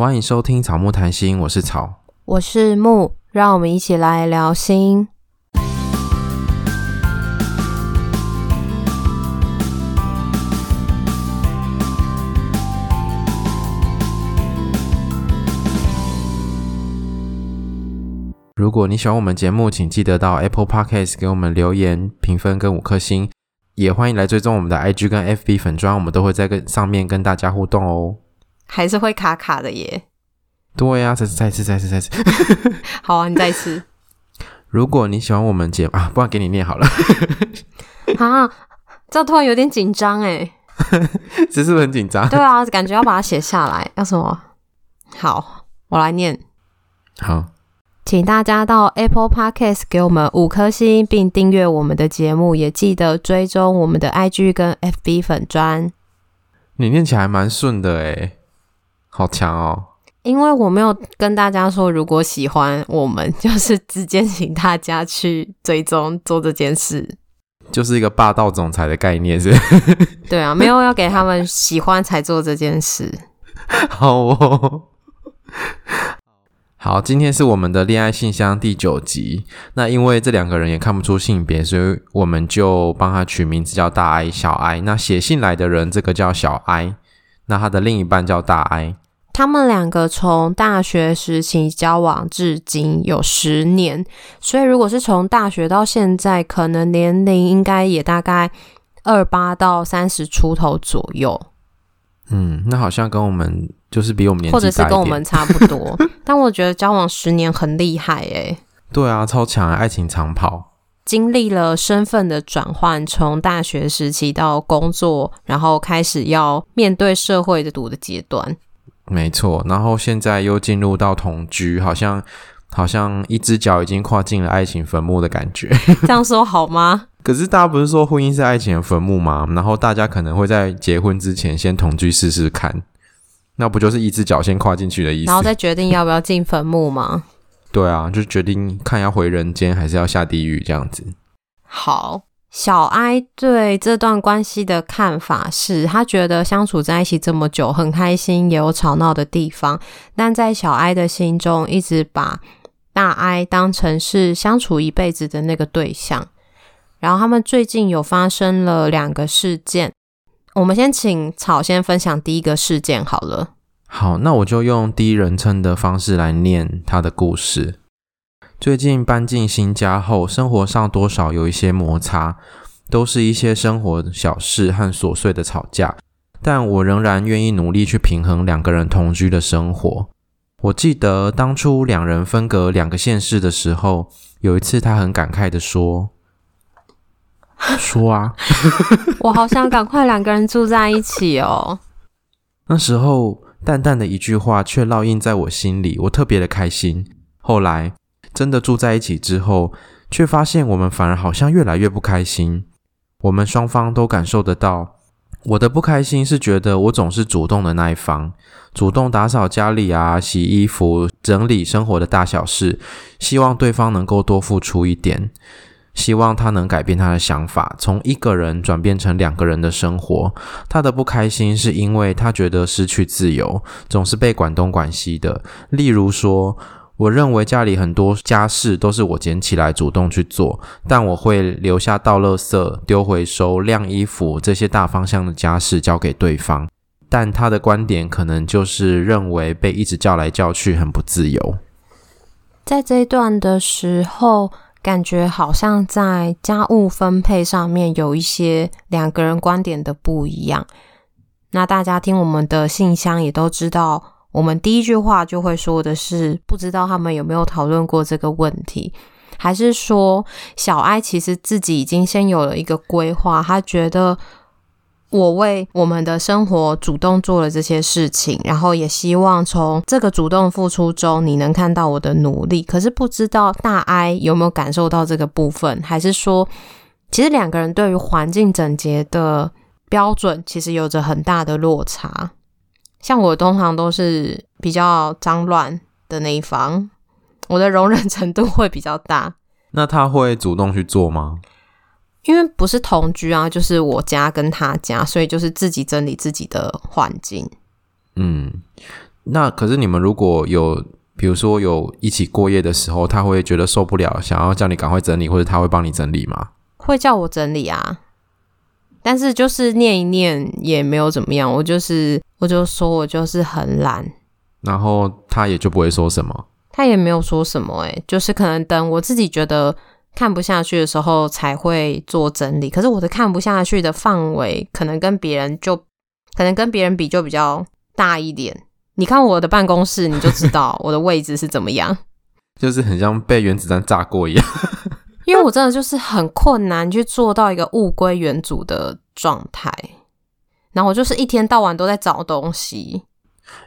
欢迎收听草木谈心，我是草，我是木，让我们一起来聊心。如果你喜欢我们节目，请记得到 Apple Podcast 给我们留言、评分跟五颗星，也欢迎来追踪我们的 IG 跟 FB 粉砖，我们都会在跟上面跟大家互动哦。还是会卡卡的耶。对呀、啊，再次、再次、再次、再次。好啊，你再次。如果你喜欢我们节目啊，不然给你念好了。啊，这突然有点紧张哎。只是很紧张？对啊，感觉要把它写下来。要什么？好，我来念。好，请大家到 Apple Podcast 给我们五颗星，并订阅我们的节目，也记得追踪我们的 IG 跟 FB 粉砖。你念起来蛮顺的诶，好强哦！因为我没有跟大家说，如果喜欢我们，就是直接请大家去追踪做这件事，就是一个霸道总裁的概念，是？对啊，没有要给他们喜欢才做这件事。好哦。好，今天是我们的恋爱信箱第九集。那因为这两个人也看不出性别，所以我们就帮他取名字叫大 I 小 I。那写信来的人，这个叫小 I，那他的另一半叫大 I。他们两个从大学时期交往至今有十年，所以如果是从大学到现在，可能年龄应该也大概二八到三十出头左右。嗯，那好像跟我们就是比我们年纪或者是跟我们差不多。但我觉得交往十年很厉害诶。对啊，超强，爱情长跑。经历了身份的转换，从大学时期到工作，然后开始要面对社会的读的阶段。没错，然后现在又进入到同居，好像好像一只脚已经跨进了爱情坟墓的感觉。这样说好吗？可是大家不是说婚姻是爱情的坟墓吗？然后大家可能会在结婚之前先同居试试看，那不就是一只脚先跨进去的意思？然后再决定要不要进坟墓吗？对啊，就决定看要回人间还是要下地狱这样子。好，小哀对这段关系的看法是，他觉得相处在一起这么久很开心，也有吵闹的地方，但在小哀的心中一直把大哀当成是相处一辈子的那个对象。然后他们最近有发生了两个事件，我们先请草先分享第一个事件好了。好，那我就用第一人称的方式来念他的故事。最近搬进新家后，生活上多少有一些摩擦，都是一些生活小事和琐碎的吵架，但我仍然愿意努力去平衡两个人同居的生活。我记得当初两人分隔两个县市的时候，有一次他很感慨的说。说啊，我好想赶快两个人住在一起哦。那时候淡淡的一句话却烙印在我心里，我特别的开心。后来真的住在一起之后，却发现我们反而好像越来越不开心。我们双方都感受得到，我的不开心是觉得我总是主动的那一方，主动打扫家里啊、洗衣服、整理生活的大小事，希望对方能够多付出一点。希望他能改变他的想法，从一个人转变成两个人的生活。他的不开心是因为他觉得失去自由，总是被管东管西的。例如说，我认为家里很多家事都是我捡起来主动去做，但我会留下倒垃圾、丢回收、晾衣服这些大方向的家事交给对方。但他的观点可能就是认为被一直叫来叫去很不自由。在这一段的时候。感觉好像在家务分配上面有一些两个人观点的不一样。那大家听我们的信箱也都知道，我们第一句话就会说的是，不知道他们有没有讨论过这个问题，还是说小艾其实自己已经先有了一个规划，他觉得。我为我们的生活主动做了这些事情，然后也希望从这个主动付出中，你能看到我的努力。可是不知道大 I 有没有感受到这个部分，还是说，其实两个人对于环境整洁的标准，其实有着很大的落差。像我通常都是比较脏乱的那一方，我的容忍程度会比较大。那他会主动去做吗？因为不是同居啊，就是我家跟他家，所以就是自己整理自己的环境。嗯，那可是你们如果有，比如说有一起过夜的时候，他会觉得受不了，想要叫你赶快整理，或者他会帮你整理吗？会叫我整理啊，但是就是念一念也没有怎么样，我就是我就说我就是很懒，然后他也就不会说什么，他也没有说什么、欸，诶，就是可能等我自己觉得。看不下去的时候才会做整理，可是我的看不下去的范围可能跟别人就可能跟别人比就比较大一点。你看我的办公室，你就知道 我的位置是怎么样，就是很像被原子弹炸过一样。因为我真的就是很困难去做到一个物归原主的状态，然后我就是一天到晚都在找东西。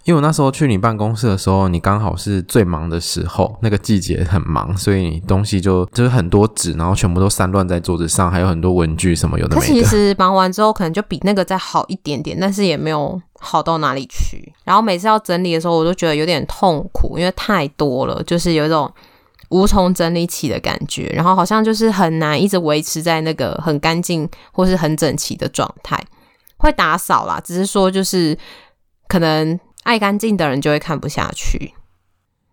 因为我那时候去你办公室的时候，你刚好是最忙的时候，那个季节很忙，所以你东西就就是很多纸，然后全部都散乱在桌子上，还有很多文具什么有的没的。其实忙完之后，可能就比那个再好一点点，但是也没有好到哪里去。然后每次要整理的时候，我都觉得有点痛苦，因为太多了，就是有一种无从整理起的感觉，然后好像就是很难一直维持在那个很干净或是很整齐的状态。会打扫啦，只是说就是可能。爱干净的人就会看不下去。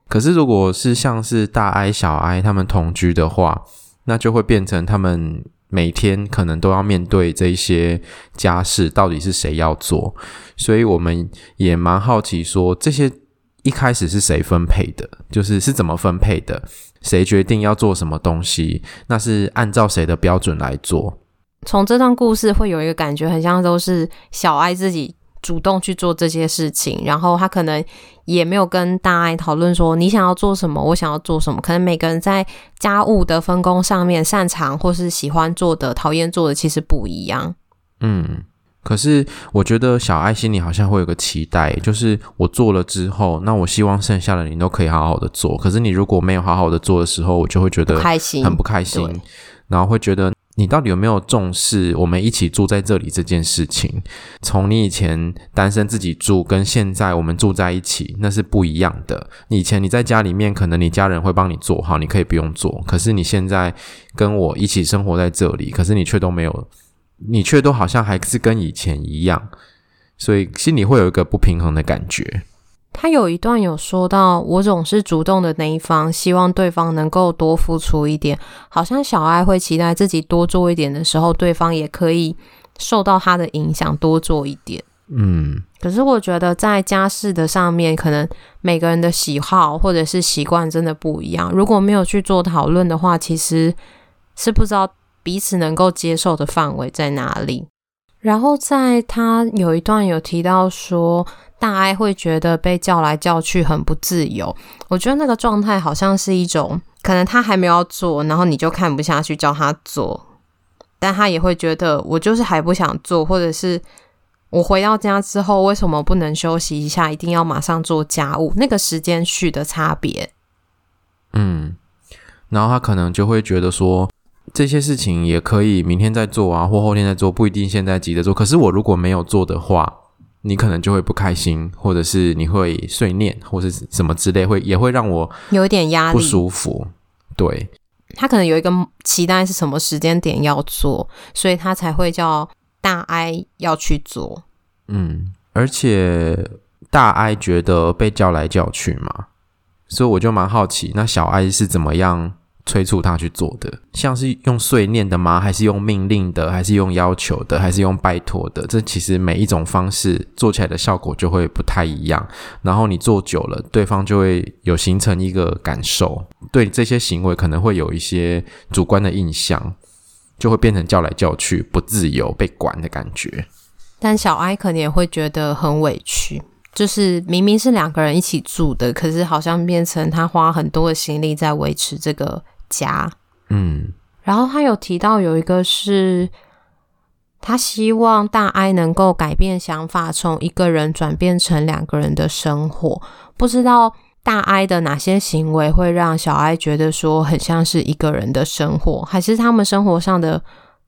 可是，如果是像是大 I 小 I 他们同居的话，那就会变成他们每天可能都要面对这些家事，到底是谁要做？所以我们也蛮好奇，说这些一开始是谁分配的？就是是怎么分配的？谁决定要做什么东西？那是按照谁的标准来做？从这段故事会有一个感觉，很像都是小 I 自己。主动去做这些事情，然后他可能也没有跟大爱讨论说，你想要做什么，我想要做什么。可能每个人在家务的分工上面擅长或是喜欢做的、讨厌做的其实不一样。嗯，可是我觉得小爱心里好像会有个期待，就是我做了之后，那我希望剩下的你都可以好好的做。可是你如果没有好好的做的时候，我就会觉得开心，很不开心，然后会觉得。你到底有没有重视我们一起住在这里这件事情？从你以前单身自己住，跟现在我们住在一起，那是不一样的。以前你在家里面，可能你家人会帮你做好，你可以不用做。可是你现在跟我一起生活在这里，可是你却都没有，你却都好像还是跟以前一样，所以心里会有一个不平衡的感觉。他有一段有说到，我总是主动的那一方，希望对方能够多付出一点，好像小爱会期待自己多做一点的时候，对方也可以受到他的影响多做一点。嗯，可是我觉得在家事的上面，可能每个人的喜好或者是习惯真的不一样。如果没有去做讨论的话，其实是不知道彼此能够接受的范围在哪里。然后在他有一段有提到说，大 I 会觉得被叫来叫去很不自由。我觉得那个状态好像是一种，可能他还没有做，然后你就看不下去叫他做，但他也会觉得我就是还不想做，或者是我回到家之后为什么不能休息一下，一定要马上做家务？那个时间序的差别。嗯，然后他可能就会觉得说，这些事情也可以明天再做啊，或后天再做，不一定现在急着做。可是我如果没有做的话。你可能就会不开心，或者是你会碎念，或是什么之类，会也会让我有一点压力，不舒服。对，他可能有一个期待是什么时间点要做，所以他才会叫大 I 要去做。嗯，而且大 I 觉得被叫来叫去嘛，所以我就蛮好奇，那小 I 是怎么样？催促他去做的，像是用碎念的吗？还是用命令的？还是用要求的？还是用拜托的？这其实每一种方式做起来的效果就会不太一样。然后你做久了，对方就会有形成一个感受，对这些行为可能会有一些主观的印象，就会变成叫来叫去、不自由、被管的感觉。但小 I 可能也会觉得很委屈，就是明明是两个人一起住的，可是好像变成他花很多的心力在维持这个。家，嗯，然后他有提到有一个是，他希望大 I 能够改变想法，从一个人转变成两个人的生活。不知道大 I 的哪些行为会让小 I 觉得说很像是一个人的生活，还是他们生活上的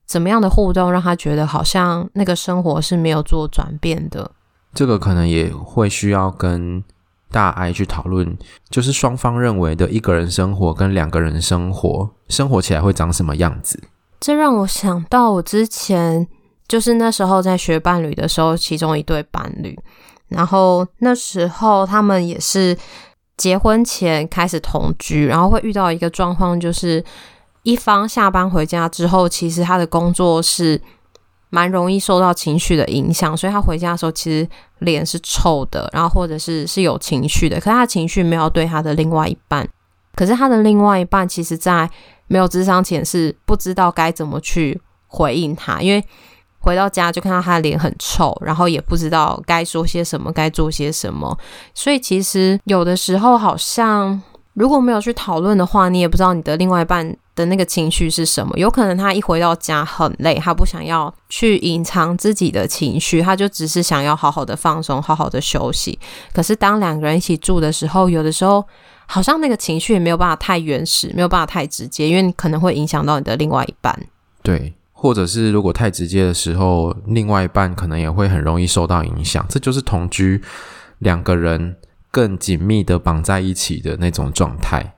怎么样的互动让他觉得好像那个生活是没有做转变的？这个可能也会需要跟。大 I 去讨论，就是双方认为的一个人生活跟两个人生活，生活起来会长什么样子？这让我想到我之前就是那时候在学伴侣的时候，其中一对伴侣，然后那时候他们也是结婚前开始同居，然后会遇到一个状况，就是一方下班回家之后，其实他的工作是蛮容易受到情绪的影响，所以他回家的时候其实脸是臭的，然后或者是是有情绪的，可是他的情绪没有对他的另外一半，可是他的另外一半其实在没有智商前是不知道该怎么去回应他，因为。回到家就看到他的脸很臭，然后也不知道该说些什么，该做些什么。所以其实有的时候好像如果没有去讨论的话，你也不知道你的另外一半的那个情绪是什么。有可能他一回到家很累，他不想要去隐藏自己的情绪，他就只是想要好好的放松，好好的休息。可是当两个人一起住的时候，有的时候好像那个情绪也没有办法太原始，没有办法太直接，因为你可能会影响到你的另外一半。对。或者是如果太直接的时候，另外一半可能也会很容易受到影响。这就是同居两个人更紧密的绑在一起的那种状态。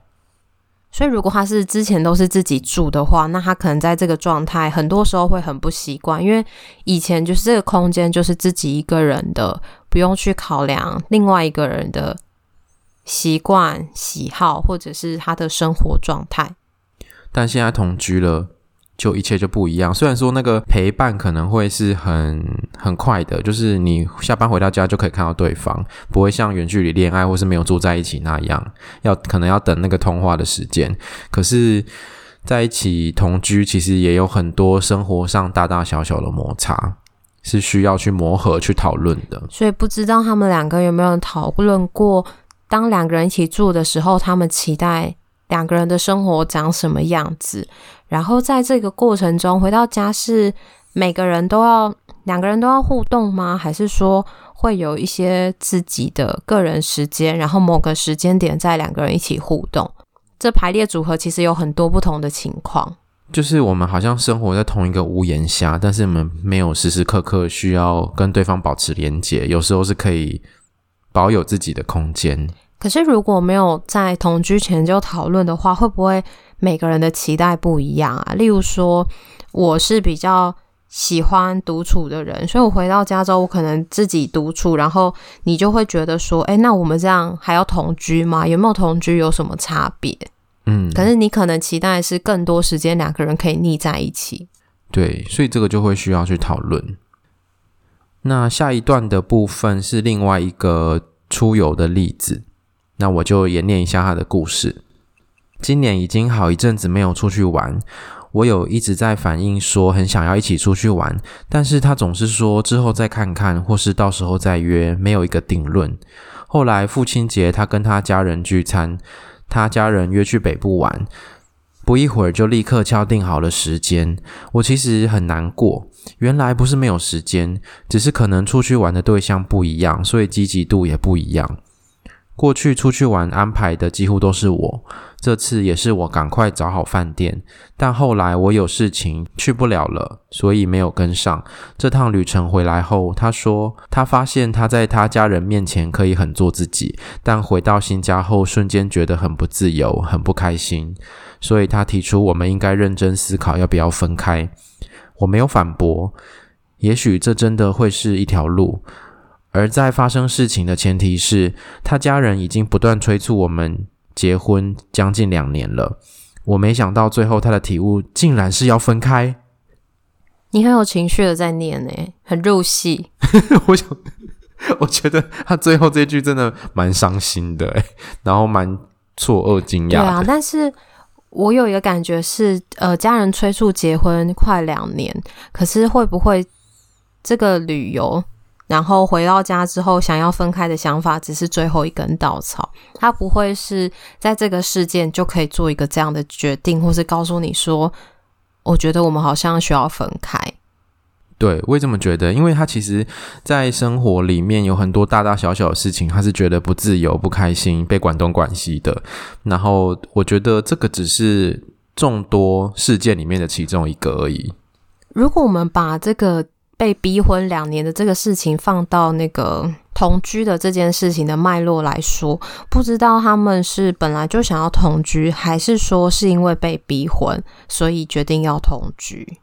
所以，如果他是之前都是自己住的话，那他可能在这个状态很多时候会很不习惯，因为以前就是这个空间就是自己一个人的，不用去考量另外一个人的习惯、喜好或者是他的生活状态。但现在同居了。就一切就不一样。虽然说那个陪伴可能会是很很快的，就是你下班回到家就可以看到对方，不会像远距离恋爱或是没有住在一起那样，要可能要等那个通话的时间。可是在一起同居，其实也有很多生活上大大小小的摩擦，是需要去磨合、去讨论的。所以不知道他们两个有没有讨论过，当两个人一起住的时候，他们期待两个人的生活长什么样子？然后在这个过程中，回到家是每个人都要两个人都要互动吗？还是说会有一些自己的个人时间，然后某个时间点再两个人一起互动？这排列组合其实有很多不同的情况。就是我们好像生活在同一个屋檐下，但是我们没有时时刻刻需要跟对方保持连结，有时候是可以保有自己的空间。可是如果没有在同居前就讨论的话，会不会？每个人的期待不一样啊，例如说，我是比较喜欢独处的人，所以我回到家之后，我可能自己独处，然后你就会觉得说，哎，那我们这样还要同居吗？有没有同居有什么差别？嗯，可是你可能期待是更多时间两个人可以腻在一起。对，所以这个就会需要去讨论。那下一段的部分是另外一个出游的例子，那我就演练一下他的故事。今年已经好一阵子没有出去玩，我有一直在反映说很想要一起出去玩，但是他总是说之后再看看，或是到时候再约，没有一个定论。后来父亲节，他跟他家人聚餐，他家人约去北部玩，不一会儿就立刻敲定好了时间。我其实很难过，原来不是没有时间，只是可能出去玩的对象不一样，所以积极度也不一样。过去出去玩安排的几乎都是我，这次也是我赶快找好饭店，但后来我有事情去不了了，所以没有跟上。这趟旅程回来后，他说他发现他在他家人面前可以很做自己，但回到新家后瞬间觉得很不自由，很不开心，所以他提出我们应该认真思考要不要分开。我没有反驳，也许这真的会是一条路。而在发生事情的前提是，他家人已经不断催促我们结婚将近两年了。我没想到最后他的体悟竟然是要分开。你很有情绪的在念诶，很入戏。我想，我觉得他最后这句真的蛮伤心的诶，然后蛮错愕惊讶。对啊，但是我有一个感觉是，呃，家人催促结婚快两年，可是会不会这个旅游？然后回到家之后，想要分开的想法只是最后一根稻草，他不会是在这个事件就可以做一个这样的决定，或是告诉你说，我觉得我们好像需要分开。对，我也这么觉得，因为他其实，在生活里面有很多大大小小的事情，他是觉得不自由、不开心、被管东管西的。然后我觉得这个只是众多事件里面的其中一个而已。如果我们把这个。被逼婚两年的这个事情放到那个同居的这件事情的脉络来说，不知道他们是本来就想要同居，还是说是因为被逼婚，所以决定要同居？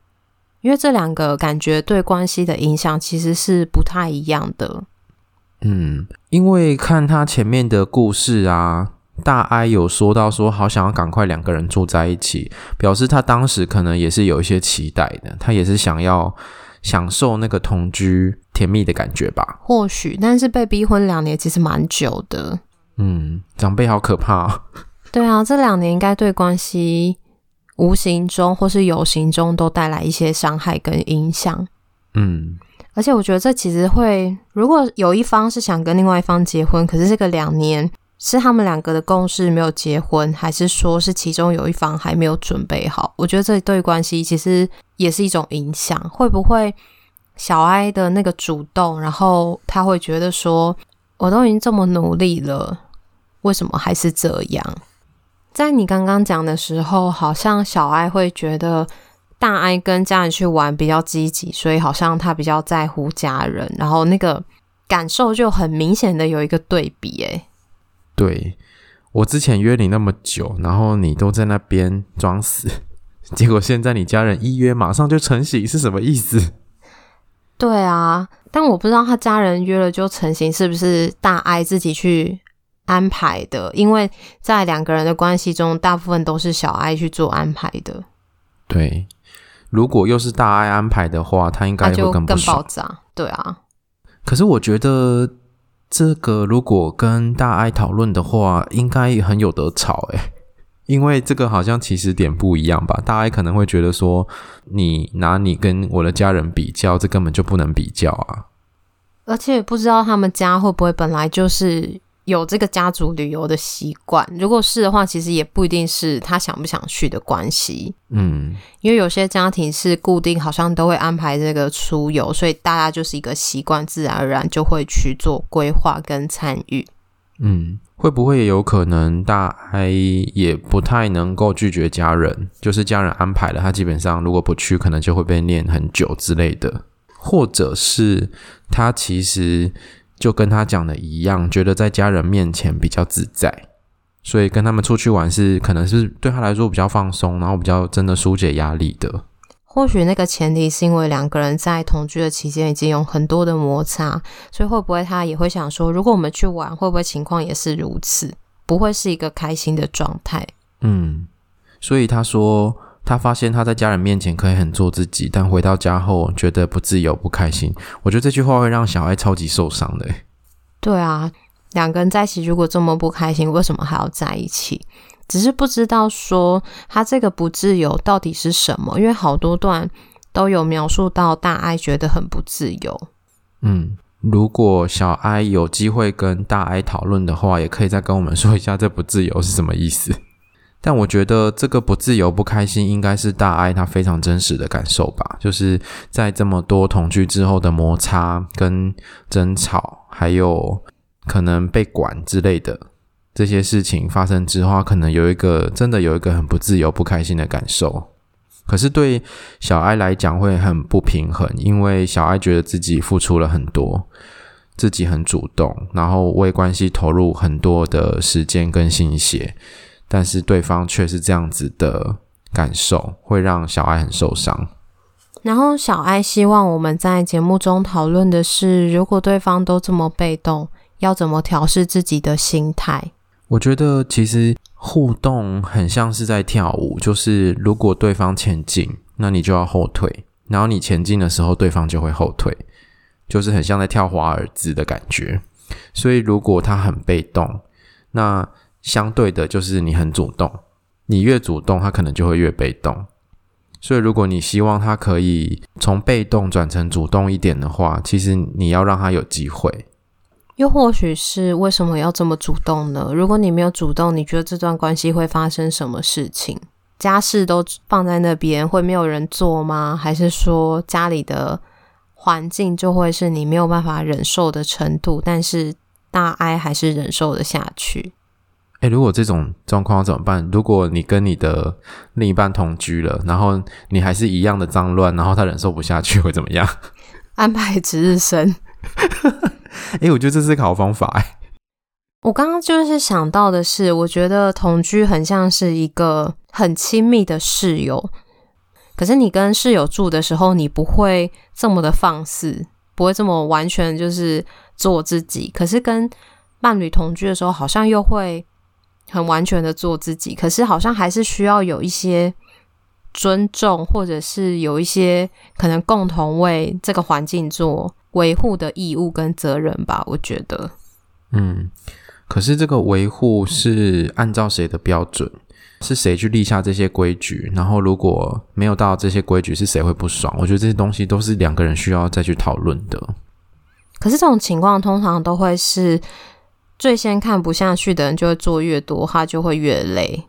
因为这两个感觉对关系的影响其实是不太一样的。嗯，因为看他前面的故事啊，大 I 有说到说好想要赶快两个人住在一起，表示他当时可能也是有一些期待的，他也是想要享受那个同居甜蜜的感觉吧。或许，但是被逼婚两年其实蛮久的。嗯，长辈好可怕。对啊，这两年应该对关系无形中或是有形中都带来一些伤害跟影响。嗯。而且我觉得这其实会，如果有一方是想跟另外一方结婚，可是这个两年是他们两个的共识没有结婚，还是说是其中有一方还没有准备好？我觉得这对关系其实也是一种影响。会不会小 I 的那个主动，然后他会觉得说，我都已经这么努力了，为什么还是这样？在你刚刚讲的时候，好像小 I 会觉得。大 I 跟家人去玩比较积极，所以好像他比较在乎家人，然后那个感受就很明显的有一个对比。哎，对，我之前约你那么久，然后你都在那边装死，结果现在你家人一约马上就成型，是什么意思？对啊，但我不知道他家人约了就成型是不是大 I 自己去安排的，因为在两个人的关系中，大部分都是小 I 去做安排的。对。如果又是大 I 安排的话，他应该会更不爽，更爆炸。对啊，可是我觉得这个如果跟大爱讨论的话，应该很有得吵诶，因为这个好像起始点不一样吧？大家可能会觉得说，你拿你跟我的家人比较，这根本就不能比较啊。而且不知道他们家会不会本来就是。有这个家族旅游的习惯，如果是的话，其实也不一定是他想不想去的关系。嗯，因为有些家庭是固定，好像都会安排这个出游，所以大家就是一个习惯，自然而然就会去做规划跟参与。嗯，会不会也有可能大 I 也不太能够拒绝家人，就是家人安排了，他基本上如果不去，可能就会被念很久之类的，或者是他其实。就跟他讲的一样，觉得在家人面前比较自在，所以跟他们出去玩是可能是对他来说比较放松，然后比较真的疏解压力的。或许那个前提是因为两个人在同居的期间已经有很多的摩擦，所以会不会他也会想说，如果我们去玩，会不会情况也是如此，不会是一个开心的状态？嗯，所以他说。他发现他在家人面前可以很做自己，但回到家后觉得不自由、不开心。我觉得这句话会让小爱超级受伤的。对啊，两个人在一起如果这么不开心，为什么还要在一起？只是不知道说他这个不自由到底是什么，因为好多段都有描述到大爱觉得很不自由。嗯，如果小 I 有机会跟大 I 讨论的话，也可以再跟我们说一下这不自由是什么意思。但我觉得这个不自由、不开心，应该是大 I 他非常真实的感受吧。就是在这么多同居之后的摩擦、跟争吵，还有可能被管之类的这些事情发生之后，可能有一个真的有一个很不自由、不开心的感受。可是对小 I 来讲会很不平衡，因为小 I 觉得自己付出了很多，自己很主动，然后为关系投入很多的时间跟心血。但是对方却是这样子的感受，会让小爱很受伤。然后小爱希望我们在节目中讨论的是，如果对方都这么被动，要怎么调试自己的心态？我觉得其实互动很像是在跳舞，就是如果对方前进，那你就要后退，然后你前进的时候，对方就会后退，就是很像在跳华尔兹的感觉。所以如果他很被动，那相对的，就是你很主动，你越主动，他可能就会越被动。所以，如果你希望他可以从被动转成主动一点的话，其实你要让他有机会。又或许是为什么要这么主动呢？如果你没有主动，你觉得这段关系会发生什么事情？家事都放在那边，会没有人做吗？还是说家里的环境就会是你没有办法忍受的程度？但是大 I 还是忍受得下去？诶，如果这种状况怎么办？如果你跟你的另一半同居了，然后你还是一样的脏乱，然后他忍受不下去，会怎么样？安排值日生。诶，我觉得这是个好方法。诶，我刚刚就是想到的是，我觉得同居很像是一个很亲密的室友，可是你跟室友住的时候，你不会这么的放肆。不会这么完全就是做自己。可是跟伴侣同居的时候，好像又会很完全的做自己。可是好像还是需要有一些尊重，或者是有一些可能共同为这个环境做维护的义务跟责任吧。我觉得，嗯，可是这个维护是按照谁的标准？是谁去立下这些规矩？然后如果没有到这些规矩，是谁会不爽？我觉得这些东西都是两个人需要再去讨论的。可是这种情况通常都会是最先看不下去的人就会做越多，他就会越累。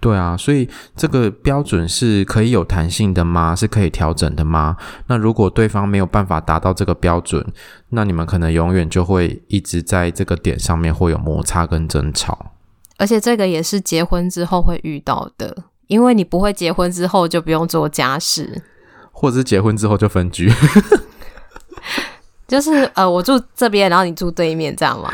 对啊，所以这个标准是可以有弹性的吗？是可以调整的吗？那如果对方没有办法达到这个标准，那你们可能永远就会一直在这个点上面会有摩擦跟争吵。而且这个也是结婚之后会遇到的，因为你不会结婚之后就不用做家事，或者是结婚之后就分居，就是呃，我住这边，然后你住对面，这样吗？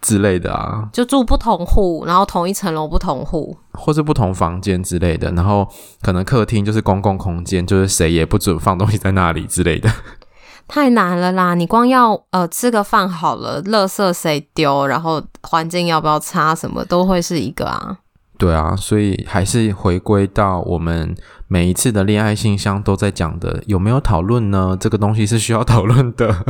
之类的啊，就住不同户，然后同一层楼不同户，或是不同房间之类的，然后可能客厅就是公共空间，就是谁也不准放东西在那里之类的。太难了啦！你光要呃吃个饭好了，垃圾谁丢，然后环境要不要擦，什么都会是一个啊。对啊，所以还是回归到我们每一次的恋爱信箱都在讲的，有没有讨论呢？这个东西是需要讨论的。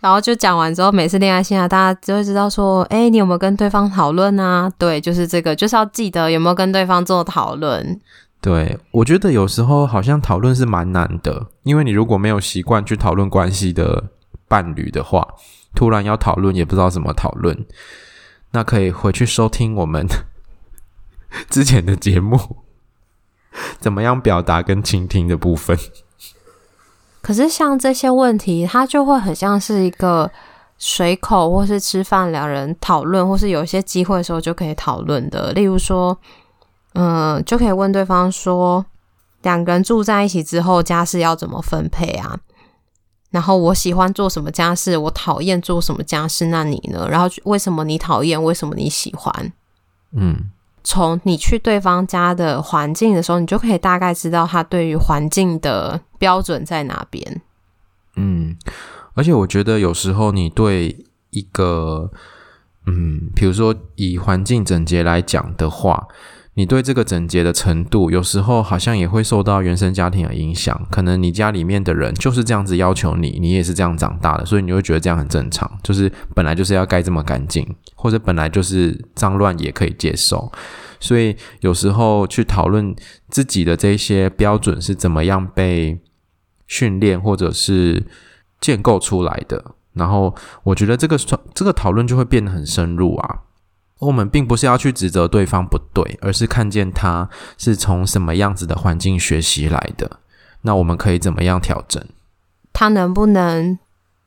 然后就讲完之后，每次恋爱信箱大家就会知道说，诶，你有没有跟对方讨论啊？对，就是这个，就是要记得有没有跟对方做讨论。对，我觉得有时候好像讨论是蛮难的，因为你如果没有习惯去讨论关系的伴侣的话，突然要讨论也不知道怎么讨论。那可以回去收听我们 之前的节目，怎么样表达跟倾听的部分。可是像这些问题，它就会很像是一个随口或是吃饭两人讨论，或是有一些机会的时候就可以讨论的，例如说。嗯，就可以问对方说，两个人住在一起之后，家事要怎么分配啊？然后我喜欢做什么家事，我讨厌做什么家事，那你呢？然后为什么你讨厌？为什么你喜欢？嗯，从你去对方家的环境的时候，你就可以大概知道他对于环境的标准在哪边。嗯，而且我觉得有时候你对一个，嗯，比如说以环境整洁来讲的话。你对这个整洁的程度，有时候好像也会受到原生家庭的影响。可能你家里面的人就是这样子要求你，你也是这样长大的，所以你会觉得这样很正常。就是本来就是要盖这么干净，或者本来就是脏乱也可以接受。所以有时候去讨论自己的这些标准是怎么样被训练或者是建构出来的，然后我觉得这个这个讨论就会变得很深入啊。我们并不是要去指责对方不对，而是看见他是从什么样子的环境学习来的。那我们可以怎么样调整？他能不能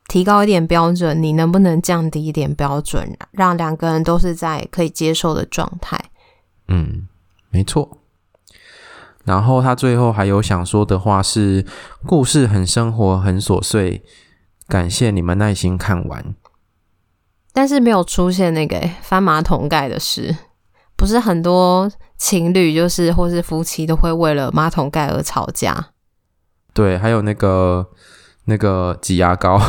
提高一点标准？你能不能降低一点标准，让两个人都是在可以接受的状态？嗯，没错。然后他最后还有想说的话是：故事很生活，很琐碎，感谢你们耐心看完。但是没有出现那个翻马桶盖的事，不是很多情侣就是或是夫妻都会为了马桶盖而吵架。对，还有那个那个挤牙膏，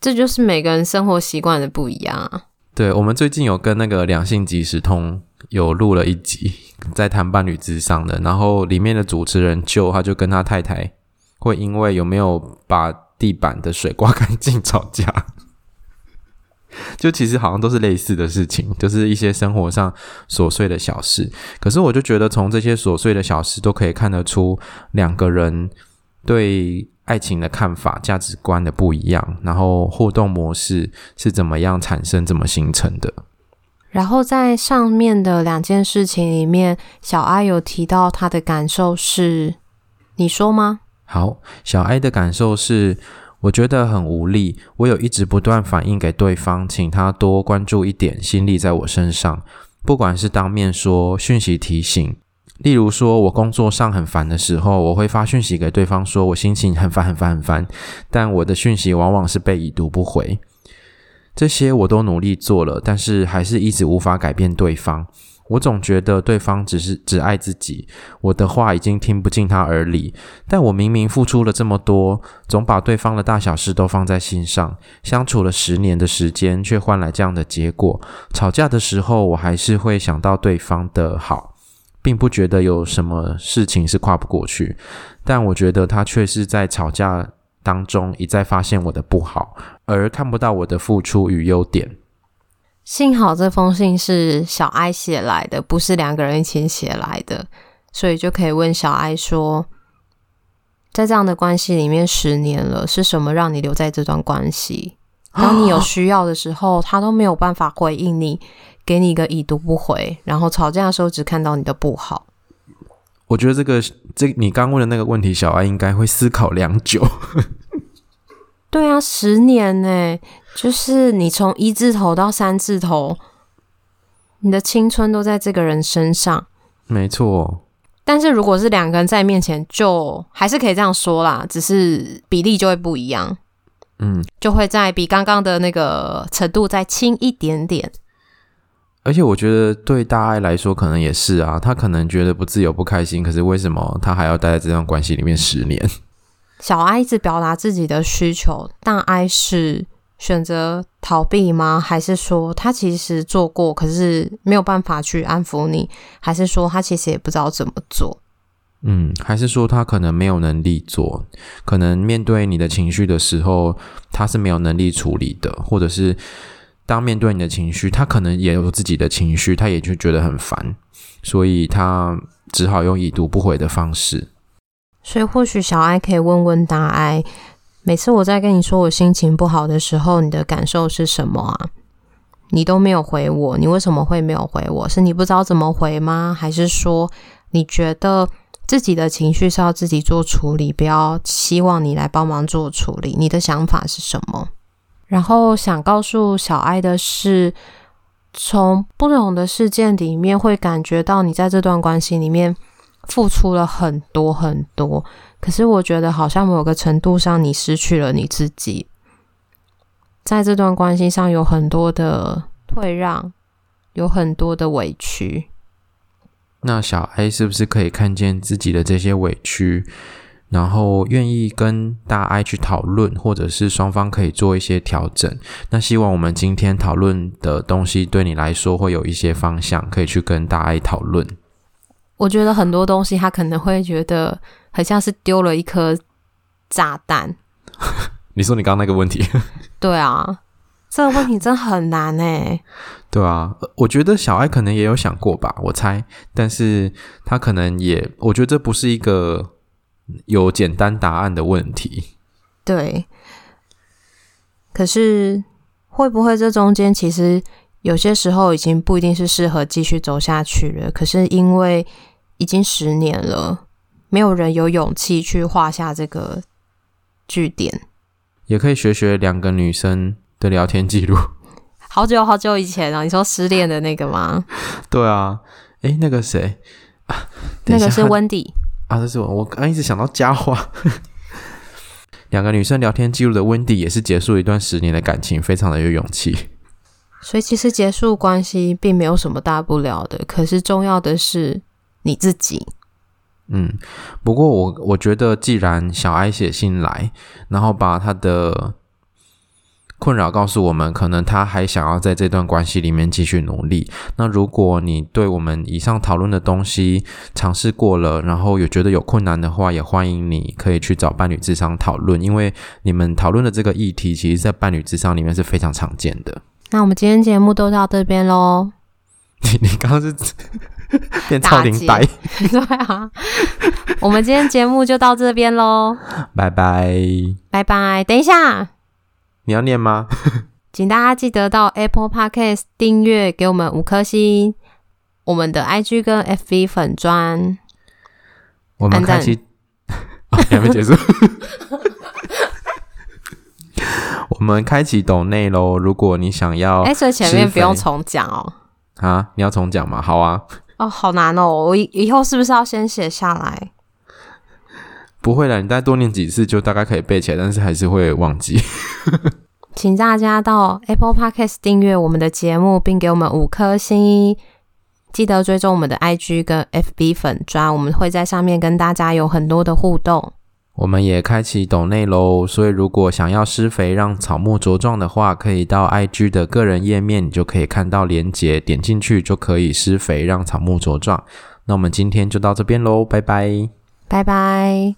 这就是每个人生活习惯的不一样啊。对，我们最近有跟那个两性即时通有录了一集，在谈伴侣之上的，然后里面的主持人就他就跟他太太会因为有没有把地板的水刮干净吵架。就其实好像都是类似的事情，就是一些生活上琐碎的小事。可是我就觉得从这些琐碎的小事都可以看得出两个人对爱情的看法、价值观的不一样，然后互动模式是怎么样产生、怎么形成的。然后在上面的两件事情里面，小艾有提到他的感受是，你说吗？好，小艾的感受是。我觉得很无力，我有一直不断反映给对方，请他多关注一点，心力在我身上。不管是当面说、讯息提醒，例如说我工作上很烦的时候，我会发讯息给对方，说我心情很烦、很烦、很烦，但我的讯息往往是被已读不回。这些我都努力做了，但是还是一直无法改变对方。我总觉得对方只是只爱自己，我的话已经听不进他耳里。但我明明付出了这么多，总把对方的大小事都放在心上，相处了十年的时间，却换来这样的结果。吵架的时候，我还是会想到对方的好，并不觉得有什么事情是跨不过去。但我觉得他却是在吵架当中一再发现我的不好，而看不到我的付出与优点。幸好这封信是小艾写来的，不是两个人一起写来的，所以就可以问小艾说，在这样的关系里面十年了，是什么让你留在这段关系？当你有需要的时候，他都没有办法回应你，给你一个已读不回，然后吵架的时候只看到你的不好。我觉得这个这你刚问的那个问题，小艾应该会思考良久。对啊，十年呢，就是你从一字头到三字头，你的青春都在这个人身上。没错。但是如果是两个人在面前，就还是可以这样说啦，只是比例就会不一样。嗯，就会在比刚刚的那个程度再轻一点点。而且我觉得对大爱来说，可能也是啊，他可能觉得不自由、不开心，可是为什么他还要待在这段关系里面十年？小艾一直表达自己的需求，大爱是选择逃避吗？还是说他其实做过，可是没有办法去安抚你？还是说他其实也不知道怎么做？嗯，还是说他可能没有能力做？可能面对你的情绪的时候，他是没有能力处理的，或者是当面对你的情绪，他可能也有自己的情绪，他也就觉得很烦，所以他只好用已读不回的方式。所以，或许小艾可以问问大爱：每次我在跟你说我心情不好的时候，你的感受是什么啊？你都没有回我，你为什么会没有回我？是你不知道怎么回吗？还是说你觉得自己的情绪是要自己做处理，不要希望你来帮忙做处理？你的想法是什么？然后想告诉小艾的是，从不同的事件里面会感觉到你在这段关系里面。付出了很多很多，可是我觉得好像某个程度上，你失去了你自己，在这段关系上有很多的退让，有很多的委屈。那小 A 是不是可以看见自己的这些委屈，然后愿意跟大 I 去讨论，或者是双方可以做一些调整？那希望我们今天讨论的东西对你来说会有一些方向，可以去跟大 I 讨论。我觉得很多东西，他可能会觉得很像是丢了一颗炸弹。你说你刚刚那个问题？对啊，这个问题真很难诶。对啊，我觉得小艾可能也有想过吧，我猜，但是他可能也，我觉得这不是一个有简单答案的问题。对，可是会不会这中间其实？有些时候已经不一定是适合继续走下去了，可是因为已经十年了，没有人有勇气去画下这个句点。也可以学学两个女生的聊天记录。好久好久以前啊，你说失恋的那个吗？对啊，诶，那个谁？那个是温迪啊，这是我，我刚一直想到佳话。两个女生聊天记录的温迪也是结束一段十年的感情，非常的有勇气。所以其实结束关系并没有什么大不了的，可是重要的是你自己。嗯，不过我我觉得，既然小艾写信来，然后把他的困扰告诉我们，可能他还想要在这段关系里面继续努力。那如果你对我们以上讨论的东西尝试过了，然后有觉得有困难的话，也欢迎你可以去找伴侣智商讨论，因为你们讨论的这个议题，其实在伴侣智商里面是非常常见的。那我们今天节目都到这边喽。你你刚刚是 变超龄呆？对啊。我们今天节目就到这边喽。拜拜。拜拜。等一下，你要念吗？请大家记得到 Apple Podcast 订阅，给我们五颗星。我们的 IG 跟 FB 粉砖，我们开启。哦，还没结束。我们开启抖内喽！如果你想要，哎，所以前面不用重讲哦。啊，你要重讲吗？好啊。哦，好难哦！我以以后是不是要先写下来？不会的，你再多念几次就大概可以背起来，但是还是会忘记。请大家到 Apple Podcast 订阅我们的节目，并给我们五颗星。记得追踪我们的 IG 跟 FB 粉砖，我们会在上面跟大家有很多的互动。我们也开启抖内喽，所以如果想要施肥让草木茁壮的话，可以到 IG 的个人页面，你就可以看到连结，点进去就可以施肥让草木茁壮。那我们今天就到这边喽，拜拜，拜拜。